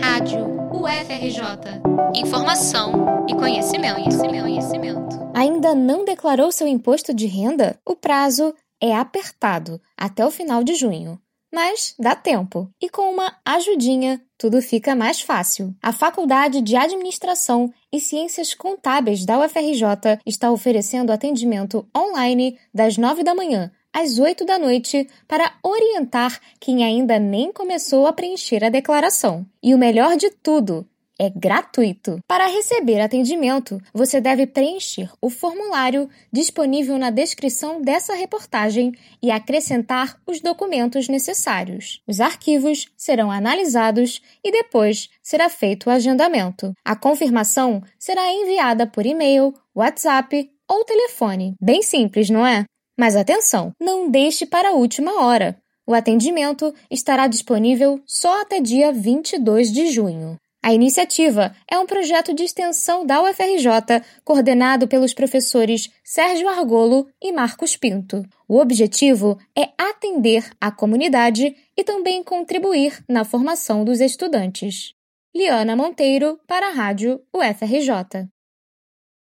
Rádio UFRJ. Informação e conhecimento, conhecimento, conhecimento. Ainda não declarou seu imposto de renda? O prazo é apertado até o final de junho. Mas dá tempo. E com uma ajudinha, tudo fica mais fácil. A Faculdade de Administração e Ciências Contábeis da UFRJ está oferecendo atendimento online das 9 da manhã às 8 da noite para orientar quem ainda nem começou a preencher a declaração. E o melhor de tudo, é gratuito. Para receber atendimento, você deve preencher o formulário disponível na descrição dessa reportagem e acrescentar os documentos necessários. Os arquivos serão analisados e depois será feito o agendamento. A confirmação será enviada por e-mail, WhatsApp ou telefone. Bem simples, não é? Mas atenção, não deixe para a última hora. O atendimento estará disponível só até dia 22 de junho. A iniciativa é um projeto de extensão da UFRJ, coordenado pelos professores Sérgio Argolo e Marcos Pinto. O objetivo é atender a comunidade e também contribuir na formação dos estudantes. Liana Monteiro, para a Rádio UFRJ.